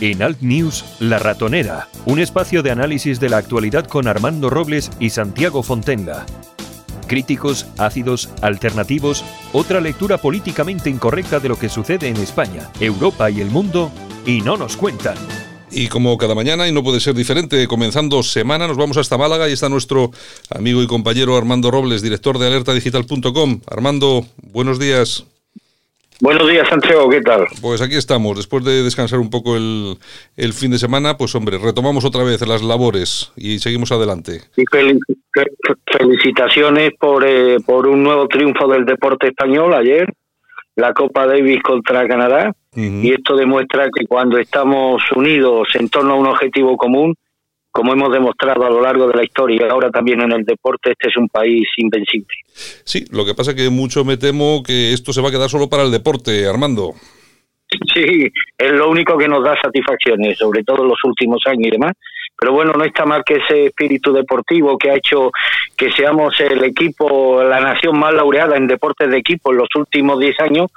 En Alt News, La Ratonera, un espacio de análisis de la actualidad con Armando Robles y Santiago Fontenga. Críticos, ácidos, alternativos, otra lectura políticamente incorrecta de lo que sucede en España, Europa y el mundo, y no nos cuentan. Y como cada mañana, y no puede ser diferente, comenzando semana, nos vamos hasta Málaga y está nuestro amigo y compañero Armando Robles, director de alertadigital.com. Armando, buenos días. Buenos días, Santiago, ¿qué tal? Pues aquí estamos, después de descansar un poco el, el fin de semana, pues hombre, retomamos otra vez las labores y seguimos adelante. Y felicitaciones por, eh, por un nuevo triunfo del deporte español ayer, la Copa Davis contra Canadá, y esto demuestra que cuando estamos unidos en torno a un objetivo común, como hemos demostrado a lo largo de la historia y ahora también en el deporte, este es un país invencible. Sí, lo que pasa es que mucho me temo que esto se va a quedar solo para el deporte, Armando. Sí, es lo único que nos da satisfacciones, sobre todo en los últimos años y demás. Pero bueno, no está mal que ese espíritu deportivo que ha hecho que seamos el equipo, la nación más laureada en deportes de equipo en los últimos 10 años,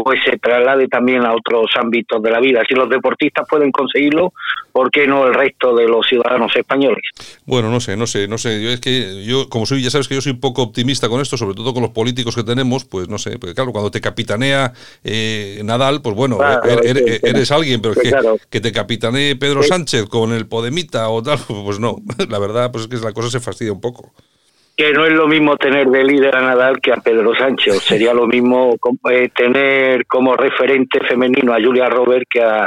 pues se traslade también a otros ámbitos de la vida. Si los deportistas pueden conseguirlo, ¿por qué no el resto de los ciudadanos españoles? Bueno, no sé, no sé, no sé. Yo es que yo, como soy, ya sabes que yo soy un poco optimista con esto, sobre todo con los políticos que tenemos, pues no sé, porque claro, cuando te capitanea eh, Nadal, pues bueno, er, er, eres, alguien, pero que, que, te capitanee Pedro Sánchez con el Podemita o tal, pues no, la verdad, pues es que la cosa se fastidia un poco que no es lo mismo tener de líder a Nadal que a Pedro Sánchez. Sería lo mismo eh, tener como referente femenino a Julia Robert que a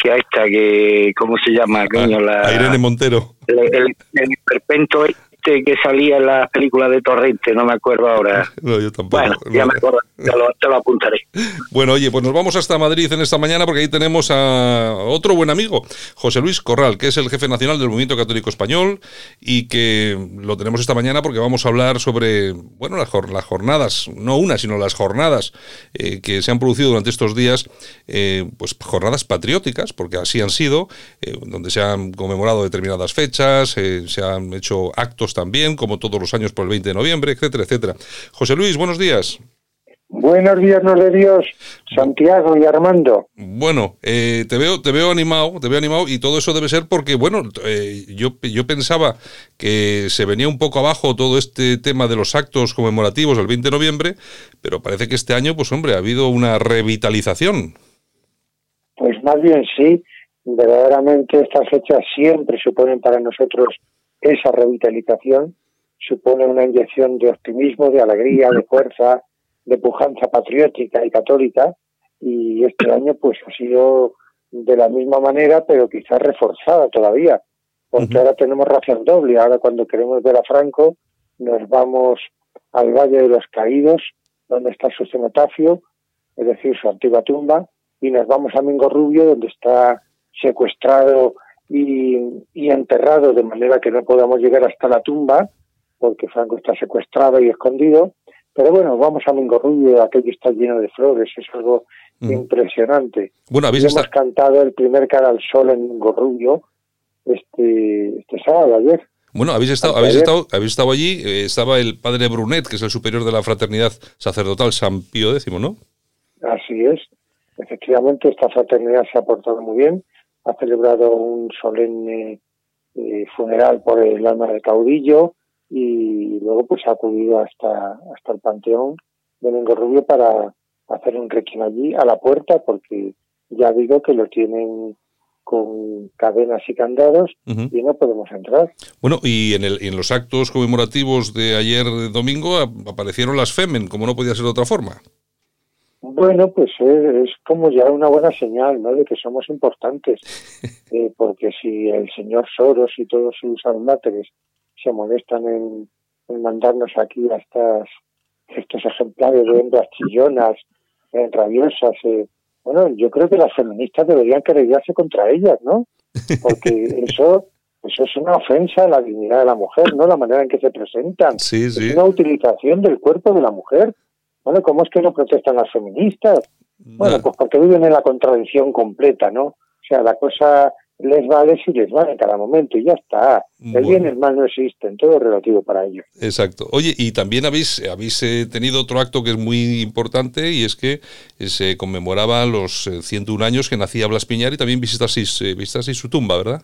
que a esta que cómo se llama coño la a Irene Montero. el, el, el perpento este que salía en la película de Torrente, no me acuerdo ahora. No, yo tampoco. Bueno, ya me acuerdo, te lo, te lo, apuntaré. Bueno, oye, pues nos vamos hasta Madrid en esta mañana porque ahí tenemos a otro buen amigo, José Luis Corral, que es el jefe nacional del Movimiento Católico Español y que lo tenemos esta mañana porque vamos a hablar sobre, bueno, las, las jornadas, no una, sino las jornadas eh, que se han producido durante estos días, eh, pues jornadas patrióticas, porque así han sido, eh, donde se han conmemorado determinadas fechas, se han hecho actos también, como todos los años por el 20 de noviembre, etcétera, etcétera. José Luis, buenos días. Buenos días, nos de Dios, Santiago y Armando. Bueno, eh, te veo, te veo animado, te veo animado y todo eso debe ser porque, bueno, eh, yo, yo pensaba que se venía un poco abajo todo este tema de los actos conmemorativos del 20 de noviembre, pero parece que este año, pues hombre, ha habido una revitalización. Pues más bien sí, verdaderamente estas fechas siempre suponen para nosotros esa revitalización supone una inyección de optimismo, de alegría, de fuerza, de pujanza patriótica y católica y este año pues ha sido de la misma manera pero quizás reforzada todavía porque ahora tenemos ración doble, ahora cuando queremos ver a Franco nos vamos al Valle de los Caídos donde está su cenotafio, es decir, su antigua tumba y nos vamos a Mingo Rubio donde está secuestrado y, enterrado de manera que no podamos llegar hasta la tumba, porque Franco está secuestrado y escondido. Pero bueno, vamos a Mingorrubio, aquello está lleno de flores, es algo impresionante. Bueno, habéis Hemos cantado el primer cara al sol en Mingorrubio este, este sábado, ayer. Bueno, habéis estado, habéis estado, habéis estado allí, eh, estaba el padre Brunet, que es el superior de la fraternidad sacerdotal San Pío X, ¿no? Así es. Efectivamente, esta fraternidad se ha portado muy bien ha celebrado un solemne eh, funeral por el alma del caudillo y luego pues ha acudido hasta, hasta el Panteón de Mengo Rubio para hacer un requiem allí a la puerta porque ya digo que lo tienen con cadenas y candados y no podemos entrar. Bueno, y en, el, en los actos conmemorativos de ayer domingo aparecieron las FEMEN, como no podía ser de otra forma. Bueno, pues es, como ya una buena señal, ¿no? De que somos importantes, eh, porque si el señor Soros y todos sus almáteres se molestan en, mandarnos aquí a estas, estos ejemplares de hembras chillonas, eh, rabiosas, eh, bueno, yo creo que las feministas deberían querellarse contra ellas, ¿no? Porque eso eso es una ofensa a la dignidad de la mujer, ¿no? La manera en que se presentan. Sí, sí. Es una utilización del cuerpo de la mujer. Bueno, ¿cómo es que no protestan las feministas? Bueno, pues porque viven en la contradicción completa, ¿no? O sea, la cosa les vale si les vale en cada momento y ya está. El bien y el mal no existen, todo es relativo para ellos. Exacto. Oye, y también habéis, habéis eh, tenido otro acto que es muy importante y es que eh, se conmemoraba los 101 años que nacía Blas Piñar y también visitasteis, visitasteis su tumba, ¿verdad?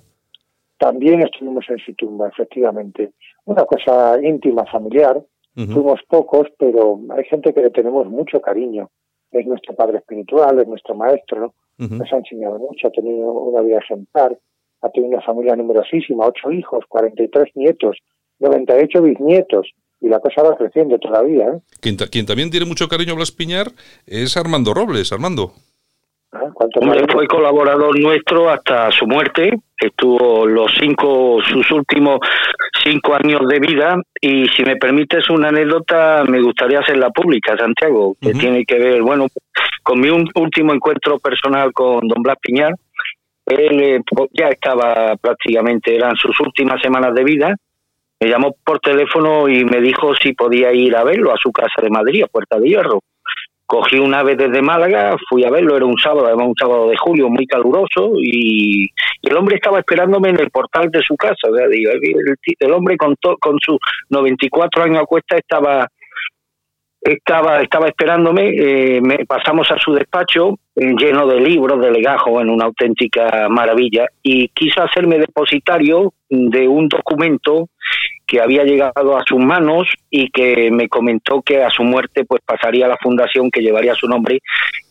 También estuvimos en su tumba, efectivamente. Una cosa íntima, familiar. Fuimos pocos, pero hay gente que le tenemos mucho cariño. Es nuestro padre espiritual, es nuestro maestro, nos ha enseñado mucho, ha tenido una vida ejemplar, ha tenido una familia numerosísima, ocho hijos, 43 nietos, 98 bisnietos, y la cosa va creciendo todavía. ¿eh? Quien, quien, también tiene mucho cariño a Blas Piñar es Armando Robles. Armando. Fue colaborador nuestro hasta su muerte, estuvo los cinco, sus últimos cinco años de vida. Y si me permites una anécdota me gustaría hacerla pública, Santiago, que tiene que ver, bueno, con mi último encuentro personal con don Blas Piñar, él eh, ya estaba prácticamente, eran sus últimas semanas de vida, me llamó por teléfono y me dijo si podía ir a verlo a su casa de Madrid, a Puerta de Hierro cogí un ave desde Málaga, fui a verlo, era un sábado, además un sábado de julio muy caluroso y, el hombre estaba esperándome en el portal de su casa, o sea, digo, el, hombre con, con sus 94 años a cuesta estaba estaba estaba esperándome, eh, me, pasamos a su despacho eh, lleno de libros, de legajos, en una auténtica maravilla, y quiso hacerme depositario de un documento que había llegado a sus manos y que me comentó que a su muerte pues pasaría a la fundación que llevaría su nombre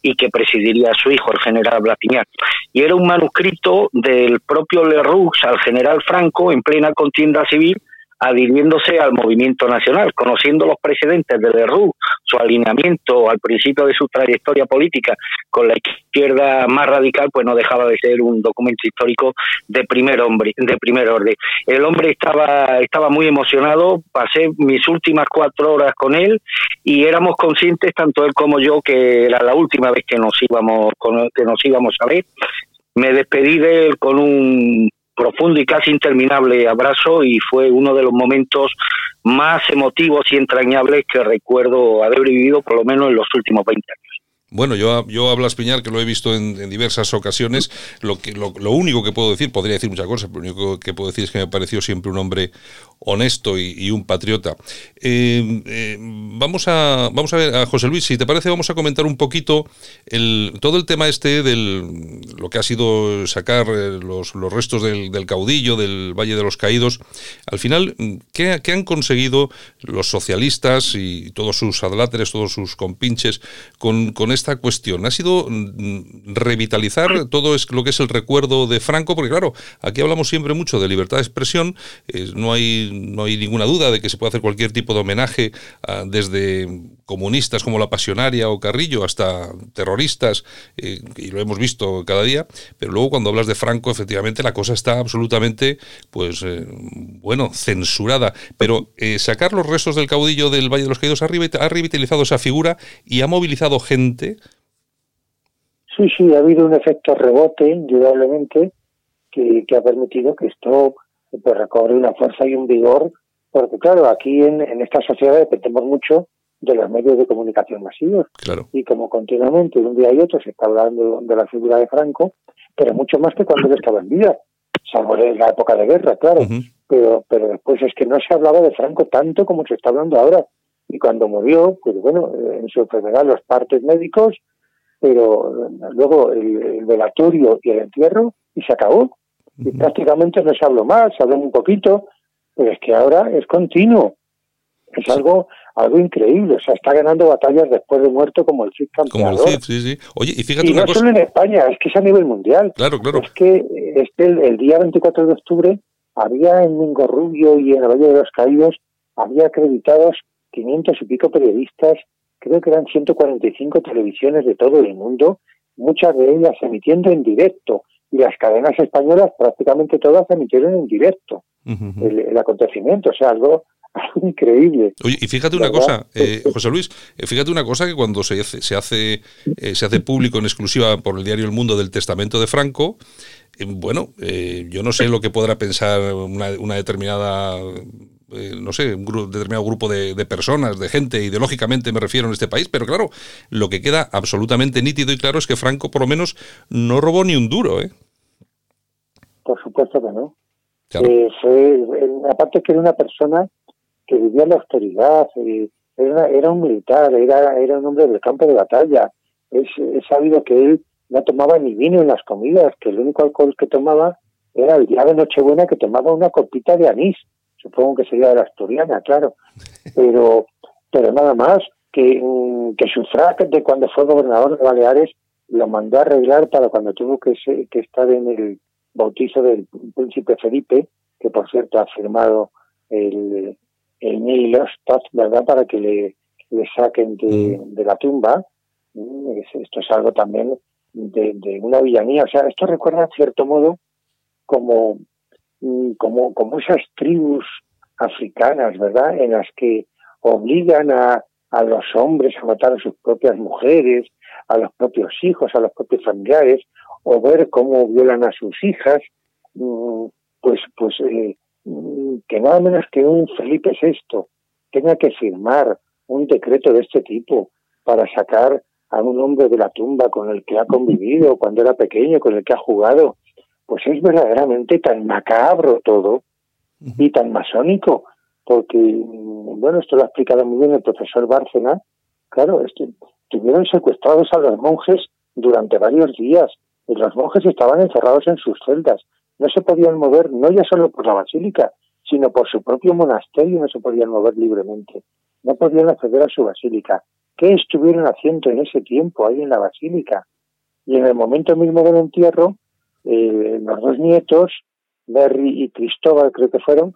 y que presidiría a su hijo, el general Blapiñar. Y era un manuscrito del propio Leroux al general Franco en plena contienda civil adhiriéndose al movimiento nacional, conociendo los precedentes de Leroux, su alineamiento al principio de su trayectoria política con la izquierda más radical, pues no dejaba de ser un documento histórico de primer hombre, de primer orden. El hombre estaba estaba muy emocionado, pasé mis últimas cuatro horas con él y éramos conscientes tanto él como yo que era la última vez que nos íbamos que nos íbamos a ver. Me despedí de él con un profundo y casi interminable abrazo y fue uno de los momentos más emotivos y entrañables que recuerdo haber vivido por lo menos en los últimos 20 años. Bueno, yo, yo a Piñar, que lo he visto en, diversas ocasiones, lo, que, lo, único que puedo decir, podría decir muchas cosas, pero lo único que puedo decir es que me pareció siempre un hombre honesto y, un patriota. Eh, eh, vamos, a, vamos a ver, a José Luis, si te parece, vamos a comentar un poquito el, todo el tema este del lo que ha sido sacar eh, los, los restos del, del, caudillo, del Valle de los Caídos. Al final, ¿qué, ¿qué, han conseguido los socialistas y todos sus adláteres, todos sus compinches con, con este esta cuestión? ¿Ha sido mm, revitalizar todo lo que es el recuerdo de Franco? Porque claro, aquí hablamos siempre mucho de libertad de expresión, no, hay, no hay ninguna duda de que se puede hacer cualquier tipo de homenaje desde comunistas como la Pasionaria o Carrillo hasta terroristas, eh, y lo hemos visto cada día, pero luego cuando hablas de Franco, efectivamente la cosa está absolutamente, pues, eh, bueno, censurada. Pero eh, sacar los restos del caudillo del Valle de los Caídos ha revitalizado esa figura y ha movilizado gente Sí, sí, ha habido un efecto rebote, indudablemente, que, ha permitido que esto pues, recobre una fuerza y un vigor, porque claro, aquí en, esta sociedad dependemos mucho de los medios de comunicación masivos. Y como continuamente, un día y otro, se está hablando de la figura de Franco, pero mucho más que cuando él estaba en vida, salvo en la época de guerra, claro. pero, pero después es que no se hablaba de Franco tanto como se está hablando ahora. Y cuando murió, pues bueno, en su enfermedad los partes médicos, pero luego el, velatorio y el entierro, y se acabó. Y prácticamente no se habló más, se habló un poquito, pero es que ahora es continuo. Es algo algo increíble, o sea, está ganando batallas después de muerto como el Cid campeador. Como el Cid, sí, sí. Oye, y fíjate y no solo en España, es que es a nivel mundial. Claro, claro. Es que este, el, el día 24 de octubre había en Mingo Rubio y en el Valle de los Caídos, había acreditados 500 y pico periodistas, creo que eran 145 televisiones de todo el mundo, muchas de ellas emitiendo en directo, y las cadenas españolas prácticamente todas emitieron en directo el, acontecimiento, o sea, algo, increíble. Oye, y fíjate una cosa, eh, José Luis, eh, fíjate una cosa que cuando se hace, se hace, eh, se hace público en exclusiva por el diario El Mundo del testamento de Franco, bueno, yo no sé lo que podrá pensar una, una determinada eh, no sé, un determinado grupo de, personas, de gente, ideológicamente me refiero en este país, pero claro, lo que queda absolutamente nítido y claro es que Franco por lo menos no robó ni un duro, ¿eh? por supuesto que no. Eh, fue, aparte que era una persona que vivía en la austeridad, eh, era, era, un militar, era, era un hombre del campo de batalla. Es, es sabido que él no tomaba ni vino en las comidas, que el único alcohol que tomaba era el día de Nochebuena que tomaba una copita de anís. Supongo que sería de la asturiana, claro. Pero, pero nada más, que, mm, que su frac de cuando fue gobernador de Baleares lo mandó a arreglar para cuando tuvo que, que estar en el bautizo del príncipe Felipe, que por cierto ha firmado el, el ¿verdad? Para que le, le saquen de, mm. de la tumba. Mm, esto es algo también de, de, una villanía. O sea, esto recuerda en cierto modo como, como, como esas tribus africanas, ¿verdad? En las que obligan a, a los hombres a matar a sus propias mujeres, a los propios hijos, a los propios familiares, o ver cómo violan a sus hijas, mm, pues, pues eh, mm, que nada menos que un Felipe VI tenga que firmar un decreto de este tipo para sacar a un hombre de la tumba con el que ha convivido cuando era pequeño, con el que ha jugado, pues es verdaderamente tan macabro todo y tan masónico, porque, mm, bueno, esto lo ha explicado muy bien el profesor Bárcena, claro, este, tuvieron secuestrados a los monjes durante varios días, y los monjes estaban encerrados en sus celdas. No se podían mover, no ya solo por la basílica, sino por su propio monasterio, no se podían mover libremente. No podían acceder a su basílica. ¿Qué estuvieron haciendo en ese tiempo ahí en la basílica? Y en el momento mismo del entierro, eh, los dos nietos, Merry y Cristóbal creo que fueron,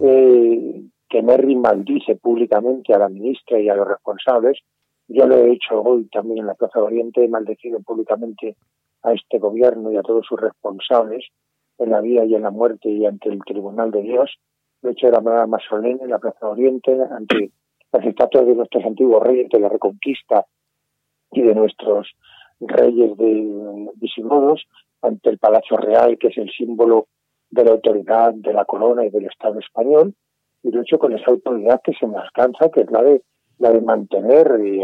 eh, que Merry maldice públicamente a la ministra y a los responsables. Yo lo he hecho hoy también en la Plaza de Oriente, he maldecido públicamente a este gobierno y a todos sus responsables en la vida y en la muerte y ante el Tribunal de Dios. Lo he hecho de la manera más solemne en la Plaza Oriente, ante las estatuas de nuestros antiguos reyes de la Reconquista y de nuestros reyes de visigodos, ante el Palacio Real, que es el símbolo de la autoridad de la corona y del Estado español, y lo he hecho con esa autoridad que se me alcanza, que es la de la de mantener y,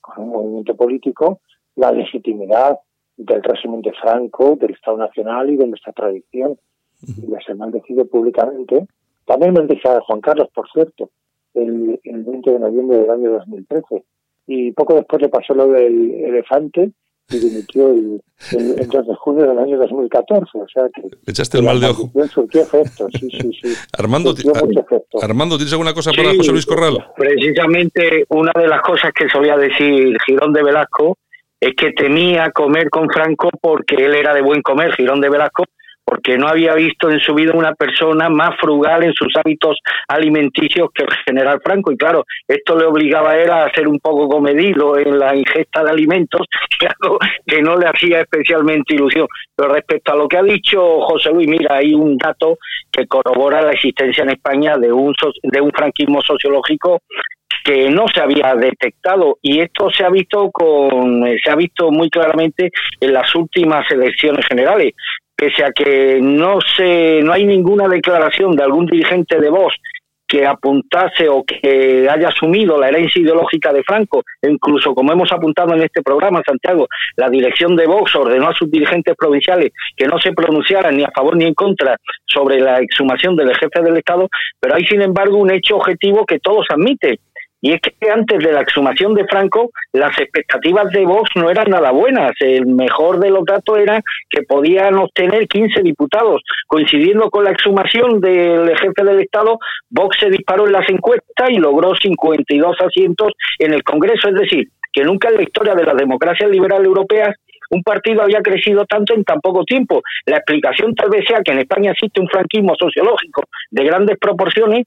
con un movimiento político la legitimidad del régimen de Franco, del Estado Nacional y de nuestra tradición. Y les he maldecido públicamente. También maldije a Juan Carlos, por cierto, el, el 20 de noviembre del año 2013. Y poco después le pasó lo del elefante y dimitió el, el, 2 de junio del año 2014. O sea que. Le echaste el mal de ojo. Efecto, sí, sí, sí. Armando, Armando, ¿tienes alguna cosa para José Luis Corral? Precisamente una de las cosas que solía decir Girón de Velasco es que temía comer con Franco porque él era de buen comer, Girón de Velasco, porque no había visto en su vida una persona más frugal en sus hábitos alimenticios que el general Franco. Y claro, esto le obligaba a él a ser un poco comedido en la ingesta de alimentos, claro, que no le hacía especialmente ilusión. Pero respecto a lo que ha dicho José Luis, mira, hay un dato que corrobora la existencia en España de un, de un franquismo sociológico que no se había detectado y esto se ha visto con eh, se ha visto muy claramente en las últimas elecciones generales pese a que no se no hay ninguna declaración de algún dirigente de Vox que apuntase o que haya asumido la herencia ideológica de Franco, e incluso como hemos apuntado en este programa, Santiago, la dirección de Vox ordenó a sus dirigentes provinciales que no se pronunciaran ni a favor ni en contra sobre la exhumación del jefe del Estado, pero hay sin embargo un hecho objetivo que todos admiten, y es que antes de la exhumación de Franco, las expectativas de Vox no eran nada buenas. El mejor de los datos era que podían obtener 15 diputados. Coincidiendo con la exhumación del jefe del Estado, Vox se disparó en las encuestas y logró 52 asientos en el Congreso. Es decir, que nunca en la historia de la democracia liberal europea un partido había crecido tanto en tan poco tiempo. La explicación tal vez sea que en España existe un franquismo sociológico de grandes proporciones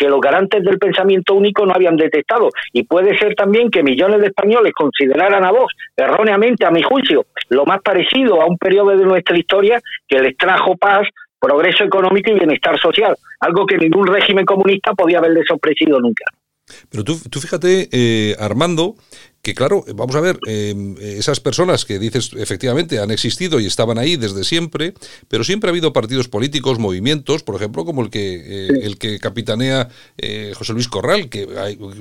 que los garantes del pensamiento único no habían detectado. Y puede ser también que millones de españoles consideraran a vos, erróneamente a mi juicio, lo más parecido a un periodo de nuestra historia que les trajo paz, progreso económico y bienestar social, algo que ningún régimen comunista podía haberles ofrecido nunca. Pero tú, tú fíjate, eh, Armando, que claro, vamos a ver, em, esas personas que dices efectivamente han existido y estaban ahí desde siempre, pero siempre ha habido partidos políticos, movimientos, por ejemplo, como el que eh, el que capitanea eh, José Luis Corral, que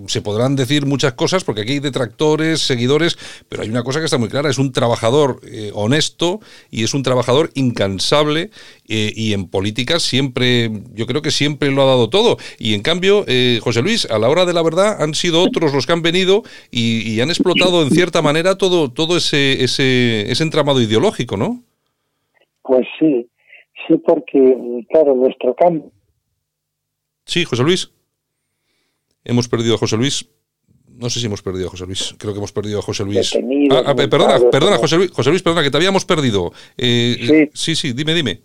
se podrán decir muchas cosas porque aquí hay detractores, seguidores, pero hay una cosa que está muy clara, es un trabajador eh, honesto y es un trabajador incansable y en política siempre, yo creo que siempre lo ha dado todo. Y en cambio, eh, José Luis, a la hora de la verdad han sido otros los que han venido y, han explotado en cierta manera todo, todo ese, ese, ese entramado ideológico, ¿no? Pues sí, sí, porque, claro, nuestro campo. Sí, José Luis. Hemos perdido a José Luis. No sé si hemos perdido a José Luis. Creo que hemos perdido a José Luis. Ah, ah, perdona, perdona, José Luis, José Luis, perdona, que te habíamos perdido. Eh, sí. sí, sí, dime, dime.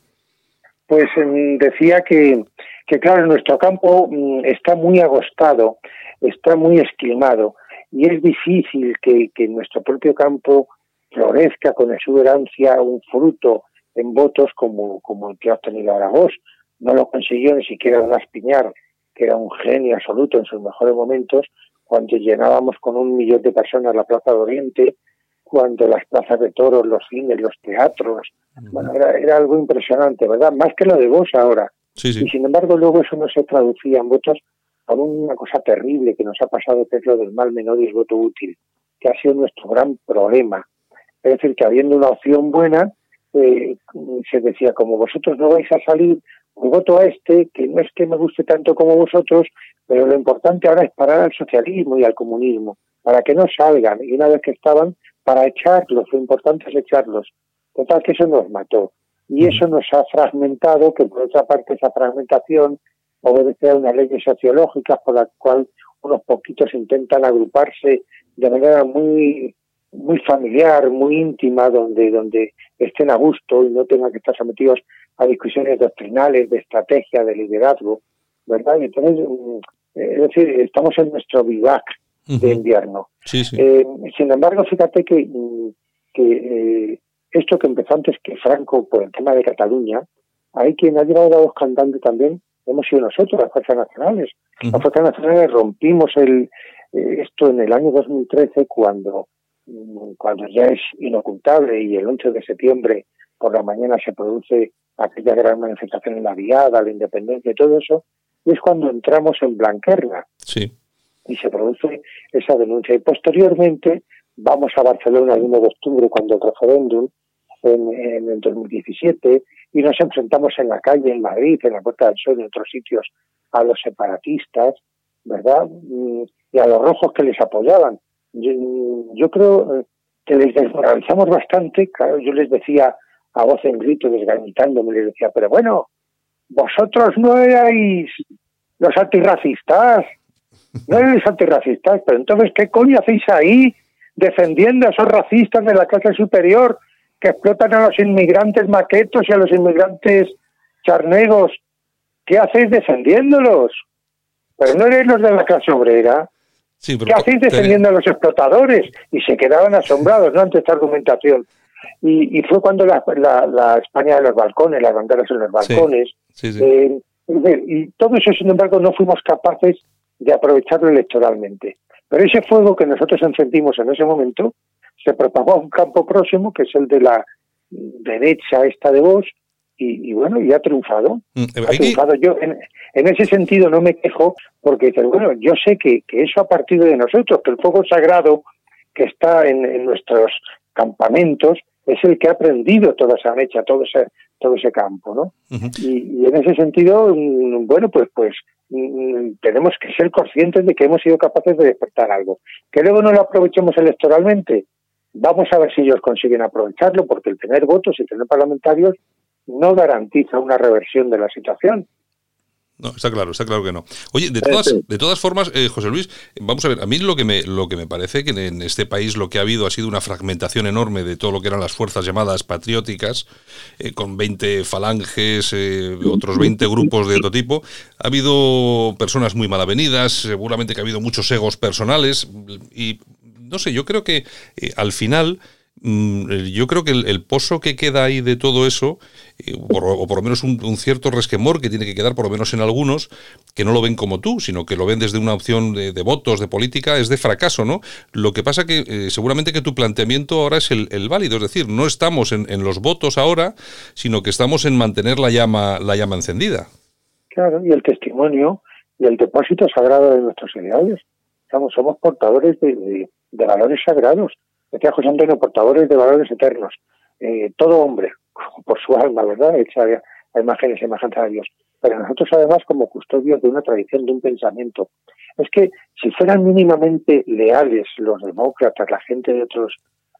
Pues mm, decía que, que, claro, nuestro campo mm, está muy agostado, está muy esquilmado y es difícil que, que nuestro propio campo florezca con exuberancia un fruto en votos como, como el que ha obtenido Aragós. No lo consiguió ni siquiera Blas Piñar, que era un genio absoluto en sus mejores momentos, cuando llenábamos con un millón de personas la Plaza de Oriente, cuando las plazas de toros, los cines, los teatros, bueno, era, algo impresionante, ¿verdad? Más que lo de vos ahora. Y sin embargo luego eso no se traducía en votos por una cosa terrible que nos ha pasado, que es lo del mal menor y el voto útil, que ha sido nuestro gran problema. Es decir, que habiendo una opción buena, eh, se decía, como vosotros no vais a salir, pues voto a este, que no es que me guste tanto como vosotros, pero lo importante ahora es parar al socialismo y al comunismo, para que no salgan, y una vez que estaban, para echarlos, lo importante es echarlos. Total que eso nos mató. Y eso nos ha fragmentado, que por otra parte esa fragmentación obedece a unas leyes sociológicas por las cuales unos poquitos intentan agruparse de manera muy muy familiar, muy íntima, donde, donde estén a gusto y no tengan que estar sometidos a discusiones doctrinales, de estrategia, de liderazgo, ¿verdad? Y entonces, mm, es decir, estamos en nuestro vivac de invierno. Eh, sin embargo, fíjate que, mm, que eh, esto que empezó antes que Franco por el tema de Cataluña, hay quien ha llevado la voz cantante también, hemos sido nosotros, las fuerzas nacionales. Las fuerzas nacionales rompimos el, eh, esto en el año 2013 cuando, mm, cuando ya es inocultable y el 11 de septiembre por la mañana se produce aquella gran manifestación en la Viada, la independencia y todo eso, y es cuando entramos en Blanquerna. Sí. Y se produce esa denuncia. Y posteriormente vamos a Barcelona el 1 de octubre, cuando el referéndum, en, el 2017, y nos enfrentamos en la calle, en Madrid, en la Puerta del Sol en otros sitios, a los separatistas, ¿verdad? Mm, y a los rojos que les apoyaban. Yo, creo eh, que les desmoralizamos bastante. Claro, yo les decía a voz en grito, desganitándome, les decía, pero bueno, vosotros no erais los antirracistas, no erais antirracistas, pero entonces, ¿qué coño hacéis ahí defendiendo a esos racistas de la clase superior que explotan a los inmigrantes maquetos y a los inmigrantes charnegos? ¿Qué hacéis defendiéndolos? Pero no eres los de la clase obrera. ¿Qué hacéis defendiendo a los explotadores? Y se quedaban asombrados ¿no? ante esta argumentación. Y, fue cuando la, la, España de los balcones, las banderas en los balcones, eh, y todo eso, sin embargo, no fuimos capaces de aprovecharlo electoralmente. Pero ese fuego que nosotros encendimos en ese momento se propagó a un campo próximo, que es el de la derecha esta de vos, y, bueno, y ha triunfado. Mm, ha triunfado. Yo en, ese sentido no me quejo, porque bueno, yo sé que, que, eso ha partido de nosotros, que el fuego sagrado que está en, en nuestros campamentos es el que ha aprendido toda esa mecha, todo ese, todo ese campo, ¿no? y, en ese sentido, mm, bueno, pues, pues mm, tenemos que ser conscientes de que hemos sido capaces de despertar algo. Que luego no lo aprovechemos electoralmente, vamos a ver si ellos consiguen aprovecharlo, porque el tener votos y tener parlamentarios no garantiza una reversión de la situación. No, está claro, está claro que no. Oye, de todas, de todas formas, eh, José Luis, vamos a ver, a mí lo que me, lo que me parece que en este país lo que ha habido ha sido una fragmentación enorme de todo lo que eran las fuerzas llamadas patrióticas, eh, con 20 falanges, eh, otros 20 grupos de otro tipo. Ha habido personas muy malavenidas, seguramente que ha habido muchos egos personales y no sé, yo creo que al final Mm, yo creo que el, pozo que queda ahí de todo eso, eh, o por lo menos un, cierto resquemor que tiene que quedar, por lo menos en algunos, que no lo ven como tú, sino que lo ven desde una opción de, votos, de política, es de fracaso, ¿no? Lo que pasa que eh, seguramente que tu planteamiento ahora es el, válido, es decir, no estamos en, los votos ahora, sino que estamos en mantener la llama, la llama encendida. Claro, y el testimonio y el depósito sagrado de nuestros ideales. Somos portadores de valores sagrados decía José Antonio, portadores de valores eternos. Eh, todo hombre, por su alma, ¿verdad? Hecha a imagen y semejanza de Dios, pero nosotros además como custodios de una tradición, de un pensamiento. Es que si fueran mínimamente leales los demócratas, la gente de otros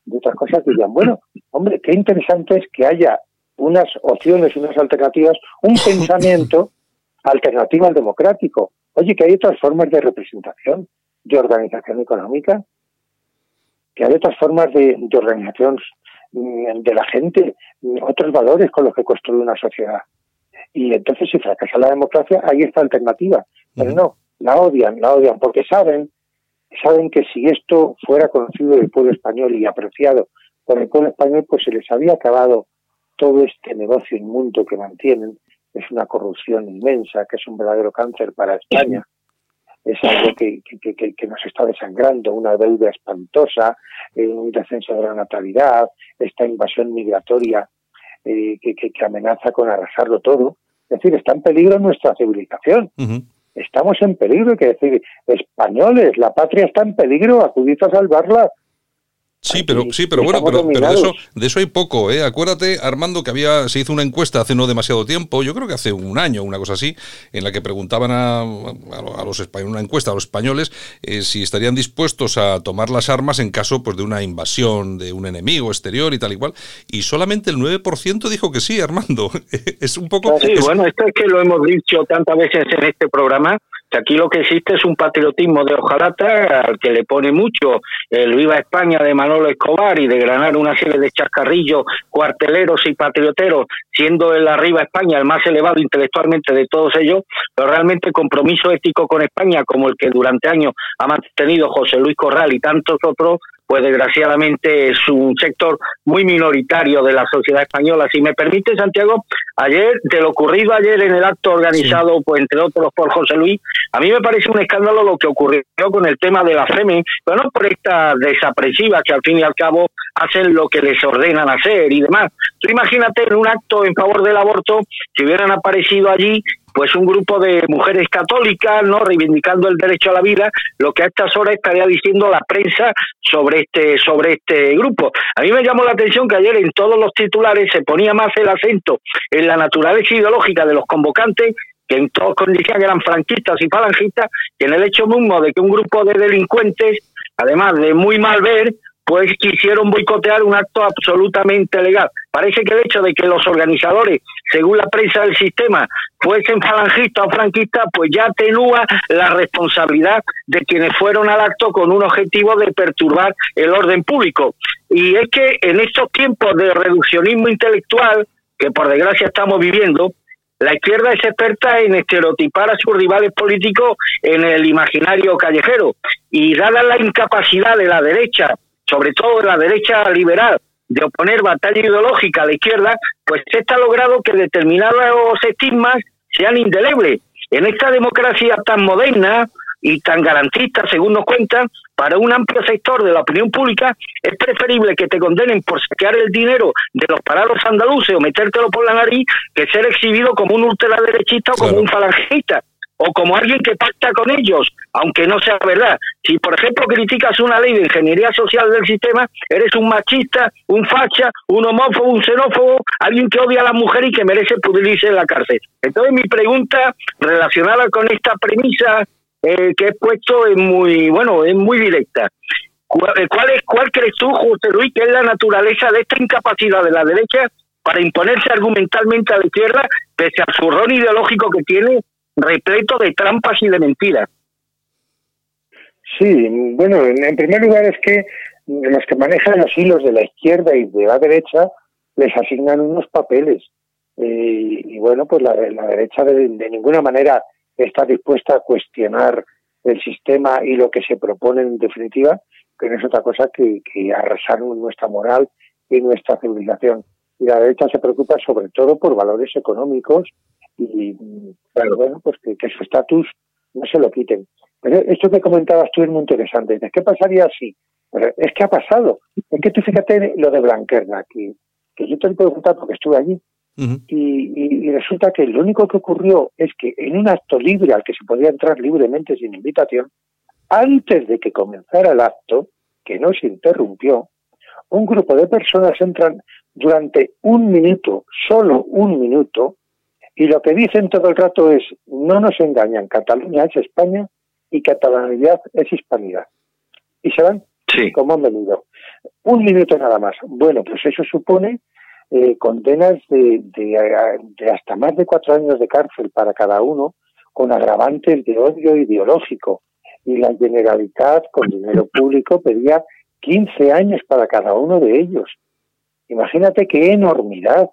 de otras cosas, dirían, bueno, hombre, qué interesante es que haya unas opciones, unas alternativas, un pensamiento alternativo al democrático. Oye, que hay otras formas de representación, de organización económica, que hay otras formas de, de organización mm, de la gente, mm, otros valores con los que construye una sociedad. Y entonces, si fracasa la democracia, hay esta alternativa. Pero no, la odian, la odian, porque saben, saben que si esto fuera conocido del pueblo español y apreciado por el pueblo español, pues se les había acabado todo este negocio inmundo que mantienen. Es una corrupción inmensa, que es un verdadero cáncer para España. Es algo que, que, nos está desangrando, una deuda espantosa, eh, un descenso de la natalidad, esta invasión migratoria eh, que, amenaza con arrasarlo todo. Es decir, está en peligro nuestra civilización. Estamos en peligro, hay que decir, españoles, la patria está en peligro, acudid a salvarla. Sí, pero sí, pero bueno, pero, de eso de eso hay poco, ¿eh? Acuérdate, Armando, que había se hizo una encuesta hace no demasiado tiempo, yo creo que hace un año, una cosa así, en la que preguntaban a, a los españoles, una encuesta a los españoles eh, si estarían dispuestos a tomar las armas en caso pues de una invasión de un enemigo exterior y tal y cual, y solamente el 9% dijo que sí, Armando. es un poco Sí, bueno, esto es que lo hemos dicho tantas veces en este programa Aquí lo que existe es un patriotismo de hojalata al que le pone mucho el Viva España de Manolo Escobar y de granar una serie de chascarrillos cuarteleros y patrioteros, siendo el Arriba España el más elevado intelectualmente de todos ellos, pero realmente compromiso ético con España como el que durante años ha mantenido José Luis Corral y tantos otros, pues desgraciadamente es un sector muy minoritario de la sociedad española. Si me permite, Santiago, ayer, de lo ocurrido ayer en el acto organizado, pues entre otros por José Luis, a mí me parece un escándalo lo que ocurrió con el tema de la FEME, pero no por estas desapresivas que al fin y al cabo hacen lo que les ordenan hacer y demás. Tú imagínate en un acto en favor del aborto, si hubieran aparecido allí pues un grupo de mujeres católicas, ¿no? reivindicando el derecho a la vida, lo que a estas horas estaría diciendo la prensa sobre este sobre este grupo. A mí me llamó la atención que ayer en todos los titulares se ponía más el acento en la naturaleza ideológica de los convocantes que en todos decían que eran franquistas y falangistas, que en el hecho mismo de que un grupo de delincuentes, además de muy mal ver, pues quisieron boicotear un acto absolutamente legal. Parece que el hecho de que los organizadores, según la prensa del sistema, fuesen falangistas o franquistas, pues ya atenúa la responsabilidad de quienes fueron al acto con un objetivo de perturbar el orden público. Y es que en estos tiempos de reduccionismo intelectual, que por desgracia estamos viviendo, la izquierda es experta en estereotipar a sus rivales políticos en el imaginario callejero y dada la incapacidad de la derecha sobre todo de la derecha liberal, de oponer batalla ideológica a la izquierda, pues se está logrado que determinados estigmas sean indelebles. En esta democracia tan moderna y tan garantista, según nos cuentan, para un amplio sector de la opinión pública es preferible que te condenen por saquear el dinero de los parados andaluces o metértelo por la nariz que ser exhibido como un ultraderechista o como un falangista o como alguien que pacta con ellos, aunque no sea verdad. Si, por ejemplo, criticas una ley de ingeniería social del sistema, eres un machista, un facha, un homófobo, un xenófobo, alguien que odia a la mujer y que merece pudrirse en la cárcel. Entonces, mi pregunta relacionada con esta premisa eh, que he puesto es muy, bueno, es muy directa. Eh, ¿Cuál, es, ¿Cuál crees tú, José Luis, que es la naturaleza de esta incapacidad de la derecha para imponerse argumentalmente a la izquierda, pese al zurrón ideológico que tiene repleto de trampas y de mentiras. Sí, bueno, en primer lugar es que los que manejan los hilos de la izquierda y de la derecha les asignan unos papeles. Eh, y bueno, pues la, derecha de, ninguna manera está dispuesta a cuestionar el sistema y lo que se propone en definitiva, que no es otra cosa que, que arrasar nuestra moral y nuestra civilización. Y la derecha se preocupa sobre todo por valores económicos y claro, bueno, pues que, su estatus no se lo quiten. Pero esto que comentabas tú es muy interesante. ¿Qué pasaría si? es que ha pasado. Es que tú fíjate lo de Blanquerna, que, que yo te lo puedo contar porque estuve allí. y, y, resulta que lo único que ocurrió es que en un acto libre al que se podía entrar libremente sin invitación, antes de que comenzara el acto, que no se interrumpió, un grupo de personas entran durante un minuto, solo un minuto, Y lo que dicen todo el rato es, no nos engañan, Cataluña es España y catalanidad es hispanidad. Y se van Sí. como han venido. Un minuto nada más. Bueno, pues eso supone eh, condenas de, de, de hasta más de cuatro años de cárcel para cada uno, con agravantes de odio ideológico. Y la Generalitat, con dinero público, pedía 15 años para cada uno de ellos. Imagínate qué enormidad,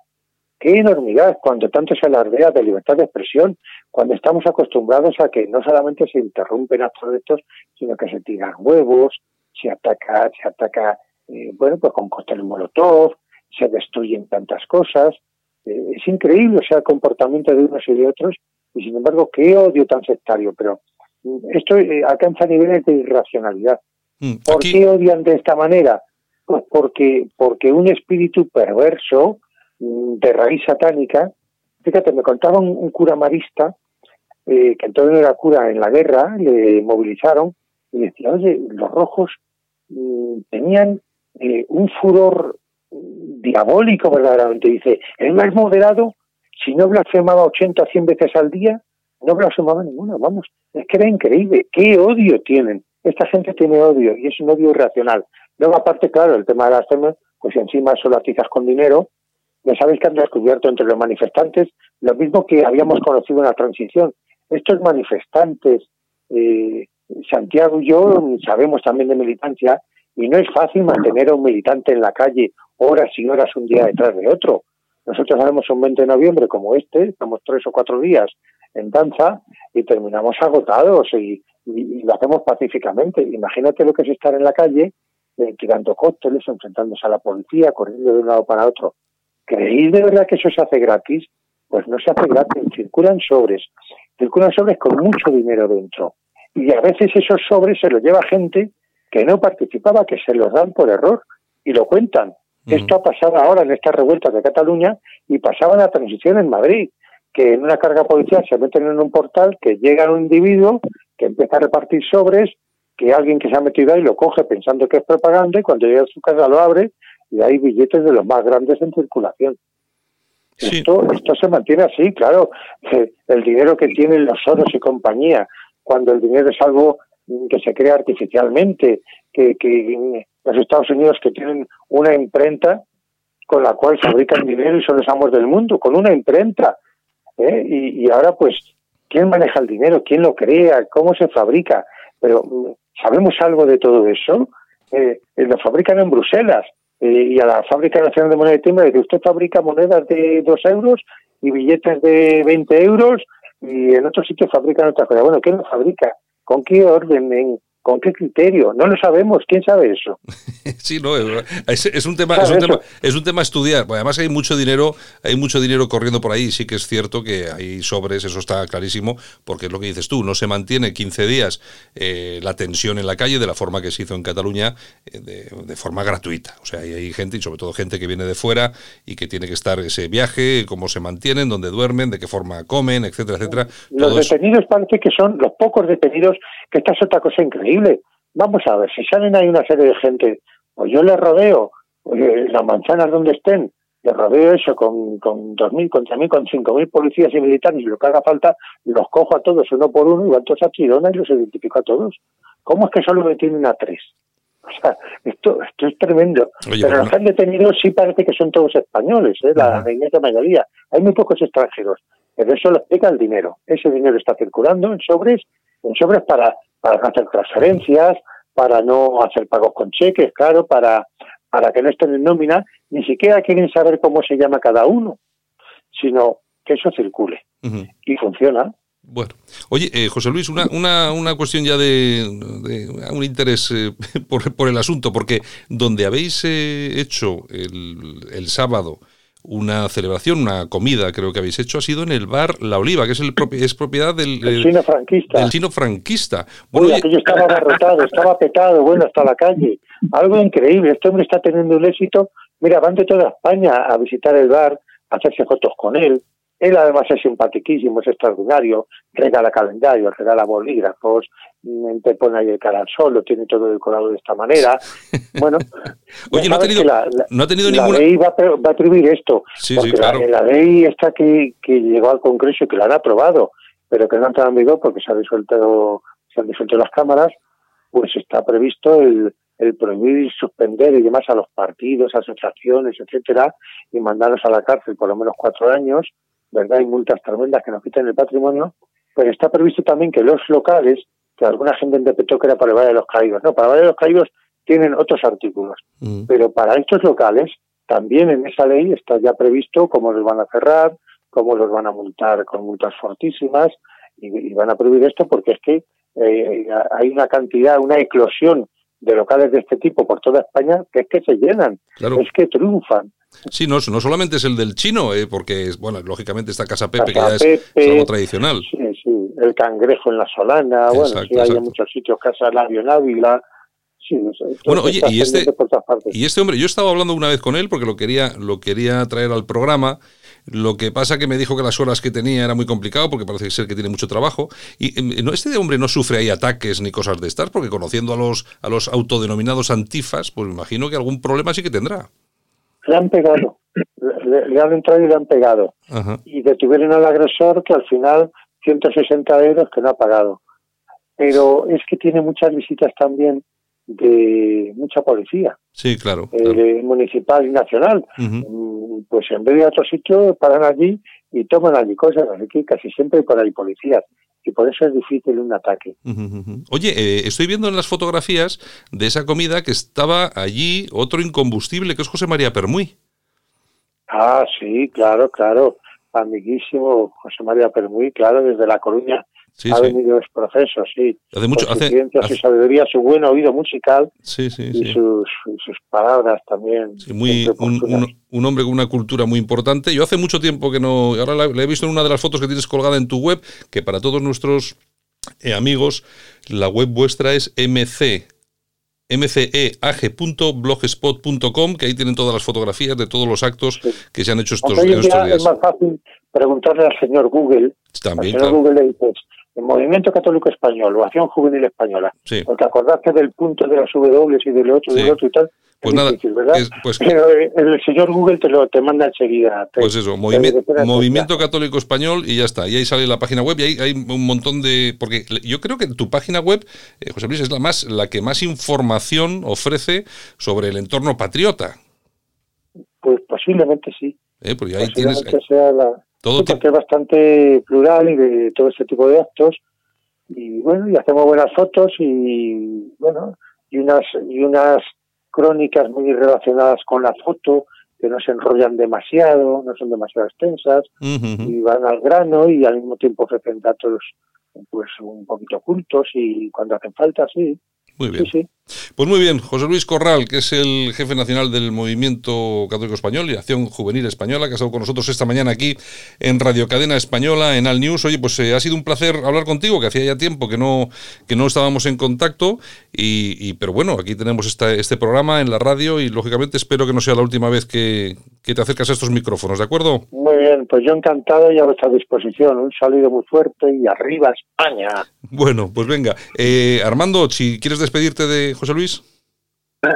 qué enormidad cuando tanto se alardea de libertad de expresión, cuando estamos acostumbrados a que no solamente se interrumpen actos de estos, sino que se tiran huevos, se ataca, se ataca, eh, bueno, pues con cócteles molotov, se destruyen tantas cosas. Eh, es increíble, o sea, el comportamiento de unos y de otros, y sin embargo, qué odio tan sectario, pero mm, esto eh, alcanza niveles de irracionalidad. Mm, ¿Por qué odian de esta manera? Pues porque, porque un espíritu perverso de raíz satánica, fíjate, me contaba un, cura marista, eh, que entonces era cura en la guerra, le movilizaron, y decía, oye, los rojos mm, tenían eh, un furor diabólico verdaderamente. Dice, el más moderado, si no blasfemaba 80 o 100 veces al día, no blasfemaba ninguna, vamos. Es que era increíble. ¿Qué odio tienen? Esta gente tiene odio y es un odio irracional. Luego, aparte, claro, el tema de las temas, pues encima solo atizas con dinero. Ya sabéis que han descubierto entre los manifestantes lo mismo que habíamos conocido en la transición. Estos manifestantes, eh, Santiago y yo sabemos también de militancia, y no es fácil mantener a un militante en la calle horas y horas un día detrás de otro. Nosotros haremos un 20 de noviembre como este, estamos tres o cuatro días en danza y terminamos agotados y, y- y lo hacemos pacíficamente. Imagínate lo que es estar en la calle eh, tirando cócteles, enfrentándose a la policía, corriendo de un lado para otro. ¿Creéis de verdad que eso se hace gratis? Pues no se hace gratis, circulan sobres, circulan sobres con mucho dinero dentro. Y a veces esos sobres se los lleva gente que no participaba, que se los dan por error y lo cuentan. Esto ha pasado ahora en estas revueltas de Cataluña y pasaba en la transición en Madrid, que en una carga policial se meten en un portal, que llega un individuo que empieza a repartir sobres, que alguien que se ha metido ahí lo coge pensando que es propaganda y cuando llega a su casa lo abre y hay billetes de los más grandes en circulación. Sí. Esto, esto se mantiene así, claro. Eh, El dinero que tienen los oros y compañía, cuando el dinero es algo mm, que se crea artificialmente, que, que en los Estados Unidos que tienen una imprenta con la cual fabrican dinero y son los amos del mundo, con una imprenta. ¿eh? Y, y ahora, pues, ¿quién maneja el dinero? ¿Quién lo crea? ¿Cómo se fabrica? Pero, mm, ¿sabemos algo de todo eso? Eh, eh, lo fabrican en Bruselas eh, y a la Fábrica Nacional de Moneda y Timbre dice, usted fabrica monedas de dos euros y billetes de 20 euros y en otro sitio fabrican otra cosa. Bueno, ¿quién lo fabrica? ¿Con qué orden? ¿En- ¿Con qué criterio? No lo sabemos. ¿Quién sabe eso? Sí, no, es, es un tema, es un tema, es un tema a estudiar. Bueno, además hay mucho dinero, hay mucho dinero corriendo por ahí. Sí que es cierto que hay sobres, eso está clarísimo, porque es lo que dices tú, no se mantiene 15 días eh, la tensión en la calle de la forma que se hizo en Cataluña, eh, de, de forma gratuita. O sea, hay, hay gente, y sobre todo gente que viene de fuera y que tiene que estar ese viaje, cómo se mantienen, dónde duermen, de qué forma comen, etcétera, etcétera. Los detenidos parece que son los pocos detenidos, que esta es otra cosa increíble. Vamos a ver, si salen ahí una serie de gente, pues yo les rodeo, eh, las manzanas donde estén, les rodeo eso con, con 2.000, con 3.000, con 5.000 policías y militares, y lo que haga falta, los cojo a todos uno por uno y van todos a Chirona y los identifico a todos. ¿Cómo es que solo detienen a tres? O sea, esto, esto es tremendo. Oye, Pero bueno. los que han detenido sí parece que son todos españoles, ¿eh? la, inmensa mayoría. Hay muy pocos extranjeros. Pero eso lo explica el dinero. Ese dinero está circulando en sobres, en sobres para, para no hacer transferencias, para no hacer pagos con cheques, claro, para, para que no estén en nómina. Ni siquiera quieren saber cómo se llama cada uno, sino que eso circule. Y funciona. Bueno, oye, eh, José Luis, una, una, una cuestión ya de, de un interés eh, por, por el asunto, porque donde habéis eh, hecho el, el sábado una celebración, una comida, creo que habéis hecho, ha sido en el bar La Oliva, que es, el propi- es propiedad del, El chino franquista. del chino franquista. Bueno, oye, aquello estaba abarrotado, estaba petado, bueno, hasta la calle. Algo increíble. Este hombre está teniendo un éxito. Mira, van de toda España a visitar el bar, a hacerse fotos con él. Él además es simpaticísimo, es extraordinario, regala calendario, regala bolígrafos, mm, te pone ahí el cara al sol, lo tiene todo decorado de esta manera. Bueno, Oye, no ha, tenido, no ha tenido la ley va, va, a prohibir esto. Sí, sí, claro. la, ley está que, que llegó al Congreso y que la han aprobado, pero que no ha entrado en vigor porque se, ha disuelto, se han disuelto las cámaras, pues está previsto el, el prohibir suspender y demás a los partidos, asociaciones, etcétera, y mandarlos a la cárcel por lo menos cuatro años, ¿verdad? Hay multas tremendas que nos quitan el patrimonio, pues está previsto también que los locales, que alguna gente interpretó que era para el Valle de los Caídos, no, para el Valle de los Caídos tienen otros artículos, mm. pero para estos locales también en esa ley está ya previsto cómo los van a cerrar, cómo los van a multar con multas fortísimas y, van a prohibir esto porque es que eh, hay una cantidad, una eclosión de locales de este tipo por toda España que es que se llenan, es que triunfan. Sí, no, no solamente es el del chino, eh, porque, bueno, lógicamente esta Casa Pepe, que ya es, algo tradicional. Sí, sí, el cangrejo en la Solana, bueno, sí, hay muchos sitios, Casa Labio en Ávila, Sí, bueno, oye, y este, y este hombre, yo estaba hablando una vez con él porque lo quería, lo quería traer al programa. Lo que pasa que me dijo que las horas que tenía era muy complicado porque parece ser que tiene mucho trabajo. Y em, este hombre no sufre ahí ataques ni cosas de estas porque conociendo a los, a los autodenominados antifas, pues me imagino que algún problema sí que tendrá le han pegado, le, han entrado y le han pegado. Y detuvieron al agresor que al final 160 euros que no ha pagado. Pero es que tiene muchas visitas también de mucha policía. Sí, claro. Eh, municipal y nacional. Mm, pues en vez de otro sitio, paran allí y toman allí cosas. Así que casi siempre hay por ahí policías y por eso es difícil un ataque. Oye, eh, estoy viendo en las fotografías de esa comida que estaba allí otro incombustible, que es José María Permuy. Ah, sí, claro, claro. Amiguísimo José María Permuy, claro, desde La Coruña ha venido ese proceso, sí. Hace mucho, su hace, su sabiduría, su buen oído musical sí, sí, y sus, sus, palabras también. muy, un, un, hombre con una cultura muy importante. Yo hace mucho tiempo que no, ahora le he visto en una de las fotos que tienes colgada en tu web, que para todos nuestros eh, amigos, la web vuestra es mc mceag.blogspot.com, que ahí tienen todas las fotografías de todos los actos que se han hecho estos, estos días. Es más fácil preguntarle al señor Google. También, al señor Google le dices, el Movimiento Católico Español o Acción Juvenil Española. Sí. Porque acordaste del punto de las W y del otro, del otro y tal. Pues nada, pues, Pero eh, el señor Google te lo te manda enseguida. pues eso, Movimiento Católico Español y ya está. Y ahí sale la página web y ahí hay un montón de... Porque yo creo que tu página web, eh, José Luis, es la, más, la que más información ofrece sobre el entorno patriota. Pues posiblemente sí. Eh, porque ahí tienes... Sea la todo porque es bastante plural y de todo ese tipo de actos. Y bueno, y hacemos buenas fotos y bueno, y unas, y unas crónicas muy relacionadas con la foto, que no se enrollan demasiado, no son demasiado extensas, y van al grano y al mismo tiempo ofrecen datos pues un poquito ocultos y cuando hacen falta, sí. Muy bien. Pues muy bien, José Luis Corral, que es el jefe nacional del Movimiento Católico Español y Acción Juvenil Española, que ha estado con nosotros esta mañana aquí en Radio Cadena Española, en Al News. Oye, pues eh, ha sido un placer hablar contigo, que hacía ya tiempo que no, que no estábamos en contacto, y, pero bueno, aquí tenemos esta, este programa en la radio y lógicamente espero que no sea la última vez que, que te acercas a estos micrófonos, ¿de acuerdo? Muy bien, pues yo encantado y a vuestra disposición. Un saludo muy fuerte y arriba España. Bueno, pues venga. Eh, Armando, si quieres despedirte de José Luis.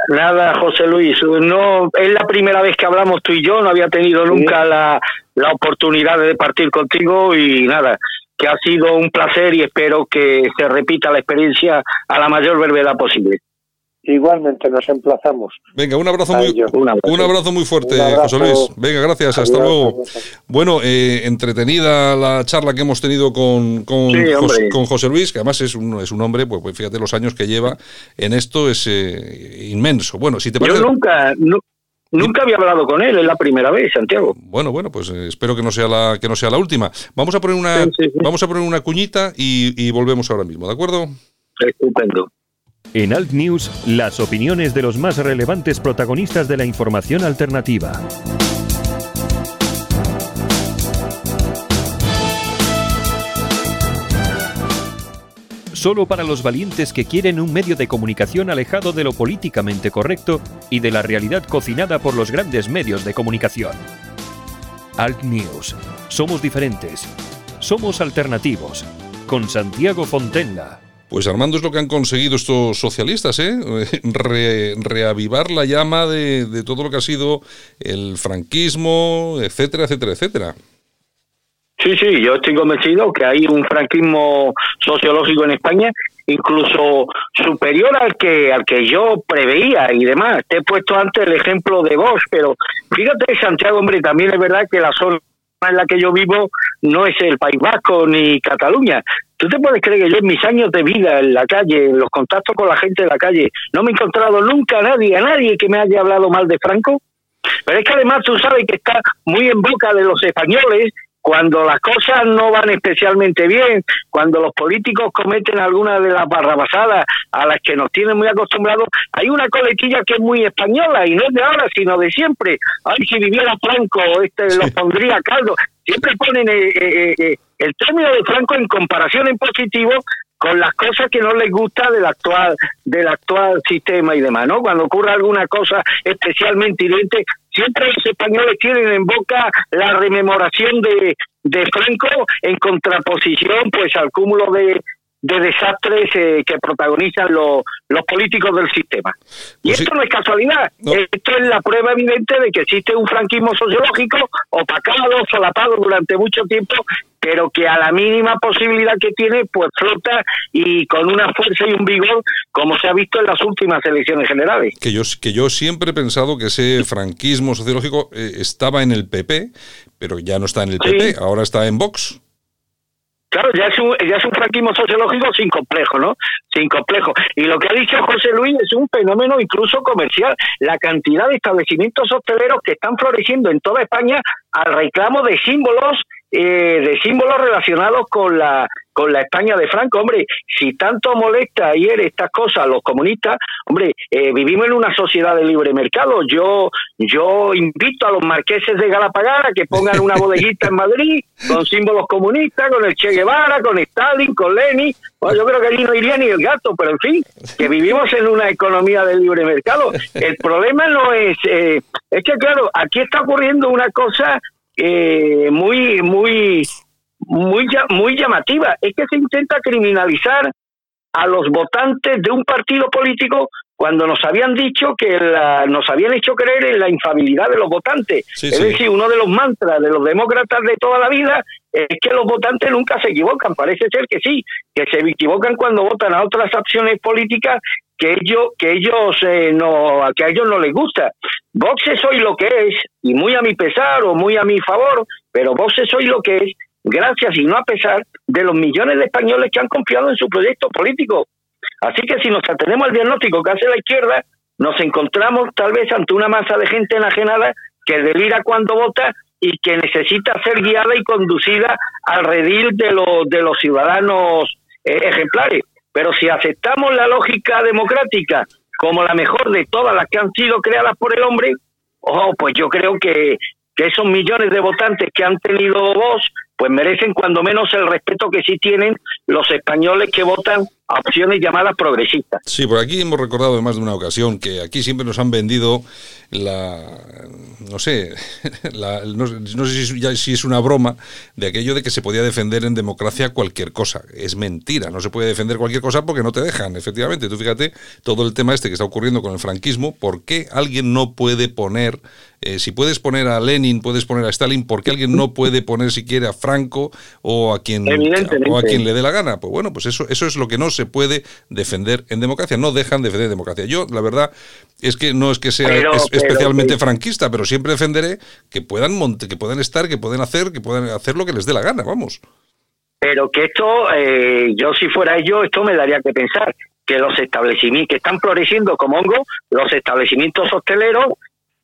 Nada, José Luis, no es la primera vez que hablamos tú y yo, no había tenido nunca la, la oportunidad de partir contigo y nada, que ha sido un placer y espero que se repita la experiencia a la mayor brevedad posible. Igualmente nos emplazamos. Venga, un abrazo, muy, un abrazo. muy fuerte, José Luis. Venga, gracias, hasta luego. Bueno, eh, entretenida la charla que hemos tenido con, con, José, Luis, que además es un, es un hombre, pues, pues fíjate los años que lleva en esto, es eh, inmenso. Bueno, si te parece... Yo nunca... Nunca había hablado con él, es la primera vez, Santiago. Bueno, bueno, pues eh, espero que no sea la que no sea la última. Vamos a poner una vamos a poner una cuñita y, y volvemos ahora mismo, ¿de acuerdo? Estupendo. En Alt News, las opiniones de los más relevantes protagonistas de la información alternativa. Solo para los valientes que quieren un medio de comunicación alejado de lo políticamente correcto y de la realidad cocinada por los grandes medios de comunicación. Alt News. Somos diferentes. Somos alternativos. Con Santiago Fontenla. Pues Armando es lo que han conseguido estos socialistas, ¿eh? reavivar la llama de, todo lo que ha sido el franquismo, etcétera, etcétera, etcétera. Sí, sí, yo estoy convencido que hay un franquismo sociológico en España incluso superior al que al que yo preveía y demás. Te he puesto antes el ejemplo de Bosch, pero fíjate, Santiago, hombre, también es verdad que la zona en la que yo vivo no es el País Vasco ni Cataluña. ¿Tú te puedes creer que yo en mis años de vida en la calle, en los contactos con la gente de la calle, no me he encontrado nunca a nadie, a nadie que me haya hablado mal de Franco? Pero es que además tú sabes que está muy en boca de los españoles cuando las cosas no van especialmente bien, cuando los políticos cometen alguna de las barrabasadas a las que nos tienen muy acostumbrados, hay una coletilla que es muy española y no es de ahora, sino de siempre. Ay, si viviera Franco, este lo pondría caldo. Siempre ponen eh, eh, eh, el término de Franco en comparación en positivo con las cosas que no les gusta del actual del actual sistema y demás, ¿no? Cuando ocurre alguna cosa especialmente hiriente, siempre los españoles tienen en boca la rememoración de, de Franco en contraposición pues al cúmulo de, de desastres eh, que protagonizan los, los políticos del sistema. Y pues esto no es casualidad, esto es la prueba evidente de que existe un franquismo sociológico opacado, solapado durante mucho tiempo, pero que a la mínima posibilidad que tiene, pues flota y con una fuerza y un vigor, como se ha visto en las últimas elecciones generales. Que yo, que yo siempre he pensado que ese franquismo sociológico eh, estaba en el PP, pero ya no está en el PP, ahora está en Vox. Claro, ya es, un, ya es un franquismo sociológico sin complejo, ¿no? Sin complejo. Y lo que ha dicho José Luis es un fenómeno incluso comercial. La cantidad de establecimientos hosteleros que están floreciendo en toda España al reclamo de símbolos eh, de símbolos relacionados con la con la España de Franco. Hombre, si tanto molesta ayer estas cosas a los comunistas, hombre, eh, vivimos en una sociedad de libre mercado. Yo yo invito a los marqueses de Galapagara que pongan una bodeguita en Madrid con símbolos comunistas, con el Che Guevara, con Stalin, con Lenin. Bueno, yo creo que allí no iría ni el gato, pero en fin, que vivimos en una economía de libre mercado. El problema no es, eh, es que claro, aquí está ocurriendo una cosa eh, muy, muy, muy, muy llamativa. Es que se intenta criminalizar a los votantes de un partido político cuando nos habían dicho que la, nos habían hecho creer en la infabilidad de los votantes. es decir, uno de los mantras de los demócratas de toda la vida es que los votantes nunca se equivocan. Parece ser que sí, que se equivocan cuando votan a otras acciones políticas que ellos que ellos eh, no que a ellos no les gusta. Vox es hoy lo que es y muy a mi pesar o muy a mi favor, pero Vox es hoy lo que es gracias y no a pesar de los millones de españoles que han confiado en su proyecto político. Así que si nos atenemos al diagnóstico que hace la izquierda, nos encontramos tal vez ante una masa de gente enajenada que delira cuando vota y que necesita ser guiada y conducida al redil de los de los ciudadanos eh, ejemplares. Pero si aceptamos la lógica democrática como la mejor de todas las que han sido creadas por el hombre, oh, pues yo creo que, que esos millones de votantes que han tenido voz, pues merecen cuando menos el respeto que sí tienen los españoles que votan a opciones llamadas progresistas. Sí, por aquí hemos recordado en más de una ocasión que aquí siempre nos han vendido la, no sé, no, sé si, si, es una broma de aquello de que se podía defender en democracia cualquier cosa. Es mentira, no se puede defender cualquier cosa porque no te dejan, efectivamente. Tú fíjate todo el tema este que está ocurriendo con el franquismo, ¿por qué alguien no puede poner, eh, si puedes poner a Lenin, puedes poner a Stalin, ¿por qué alguien no puede poner siquiera a Franco o a quien, o a quien le dé la gana? Pues bueno, pues eso, eso es lo que no se puede defender en democracia, no dejan defender democracia. Yo, la verdad, es que no es que sea especialmente franquista, pero siempre defenderé que puedan monte, que puedan estar, que puedan hacer, que puedan hacer lo que les dé la gana, vamos. Pero que esto, eh, yo si fuera yo, esto me daría que pensar que los establecimientos que están floreciendo como hongo, los establecimientos hosteleros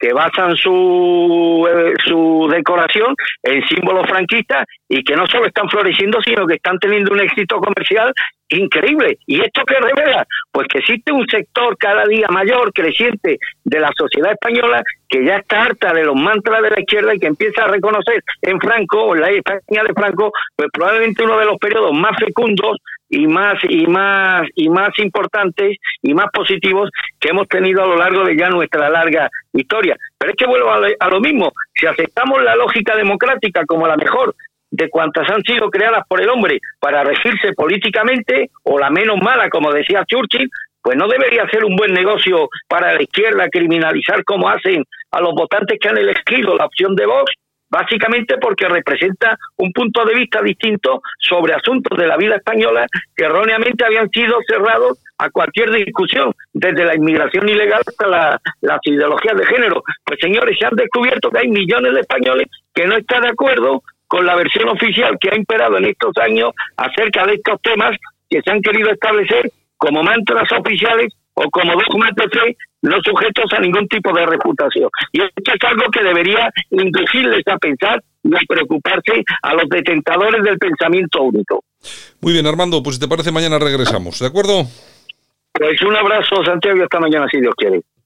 que basan su, eh, su decoración en símbolos franquistas y que no solo están floreciendo, sino que están teniendo un éxito comercial increíble. ¿Y esto qué revela? Pues que existe un sector cada día mayor, creciente de la sociedad española que ya está harta de los mantras de la izquierda y que empieza a reconocer en Franco, la España de Franco, pues probablemente uno de los periodos más fecundos y más y más y más importantes y más positivos que hemos tenido a lo largo de ya nuestra larga historia. Pero es que vuelvo a lo mismo, si aceptamos la lógica democrática como la mejor de cuantas han sido creadas por el hombre para regirse políticamente, o la menos mala, como decía Churchill, pues no debería ser un buen negocio para la izquierda criminalizar como hacen a los votantes que han elegido la opción de Vox, básicamente porque representa un punto de vista distinto sobre asuntos de la vida española que erróneamente habían sido cerrados a cualquier discusión, desde la inmigración ilegal hasta la, las ideologías de género. Pues señores, se han descubierto que hay millones de españoles que no están de acuerdo con la versión oficial que ha imperado en estos años acerca de estos temas que se han querido establecer como mantras oficiales o como dogmas de fe no sujetos a ningún tipo de reputación. Y esto es algo que debería inducirles a pensar y a preocuparse a los detentadores del pensamiento único. Muy bien, Armando, pues si te parece, mañana regresamos, ¿de acuerdo? Pues un abrazo, Santiago, y hasta mañana, si Dios quiere.